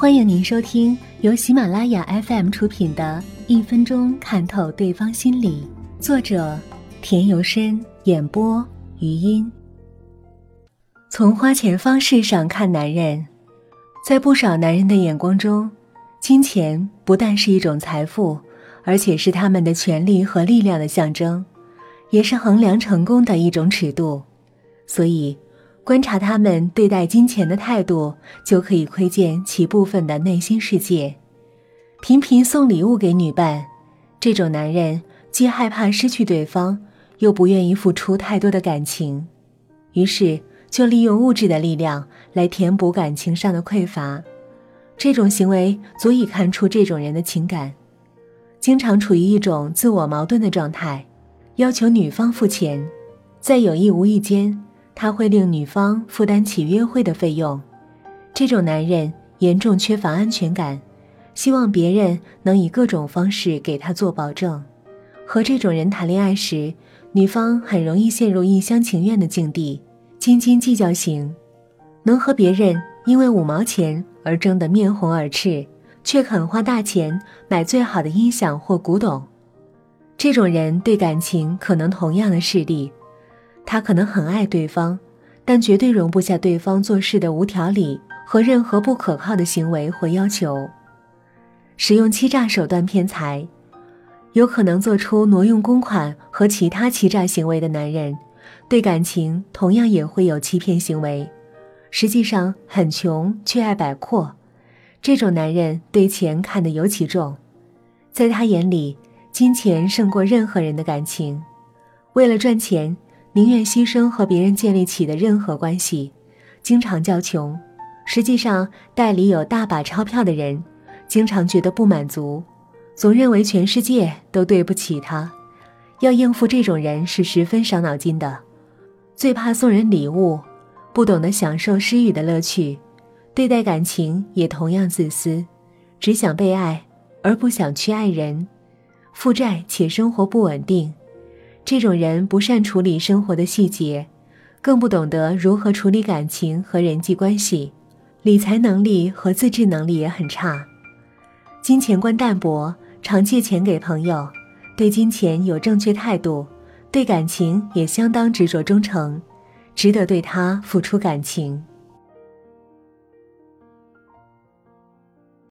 欢迎您收听由喜马拉雅 FM 出品的《一分钟看透对方心理》，作者田由深，演播余音。从花钱方式上看男人，在不少男人的眼光中，金钱不但是一种财富，而且是他们的权利和力量的象征，也是衡量成功的一种尺度。所以。观察他们对待金钱的态度，就可以窥见其部分的内心世界。频频送礼物给女伴，这种男人既害怕失去对方，又不愿意付出太多的感情，于是就利用物质的力量来填补感情上的匮乏。这种行为足以看出这种人的情感，经常处于一种自我矛盾的状态，要求女方付钱，在有意无意间。他会令女方负担起约会的费用，这种男人严重缺乏安全感，希望别人能以各种方式给他做保证。和这种人谈恋爱时，女方很容易陷入一厢情愿的境地，斤斤计较型，能和别人因为五毛钱而争得面红耳赤，却肯花大钱买最好的音响或古董。这种人对感情可能同样的势利。他可能很爱对方，但绝对容不下对方做事的无条理和任何不可靠的行为或要求。使用欺诈手段骗财，有可能做出挪用公款和其他欺诈行为的男人，对感情同样也会有欺骗行为。实际上很穷却爱摆阔，这种男人对钱看得尤其重，在他眼里，金钱胜过任何人的感情。为了赚钱。宁愿牺牲和别人建立起的任何关系，经常叫穷。实际上，袋里有大把钞票的人，经常觉得不满足，总认为全世界都对不起他。要应付这种人是十分伤脑筋的。最怕送人礼物，不懂得享受施予的乐趣，对待感情也同样自私，只想被爱而不想去爱人，负债且生活不稳定。这种人不善处理生活的细节，更不懂得如何处理感情和人际关系，理财能力和自制能力也很差，金钱观淡薄，常借钱给朋友，对金钱有正确态度，对感情也相当执着忠诚，值得对他付出感情。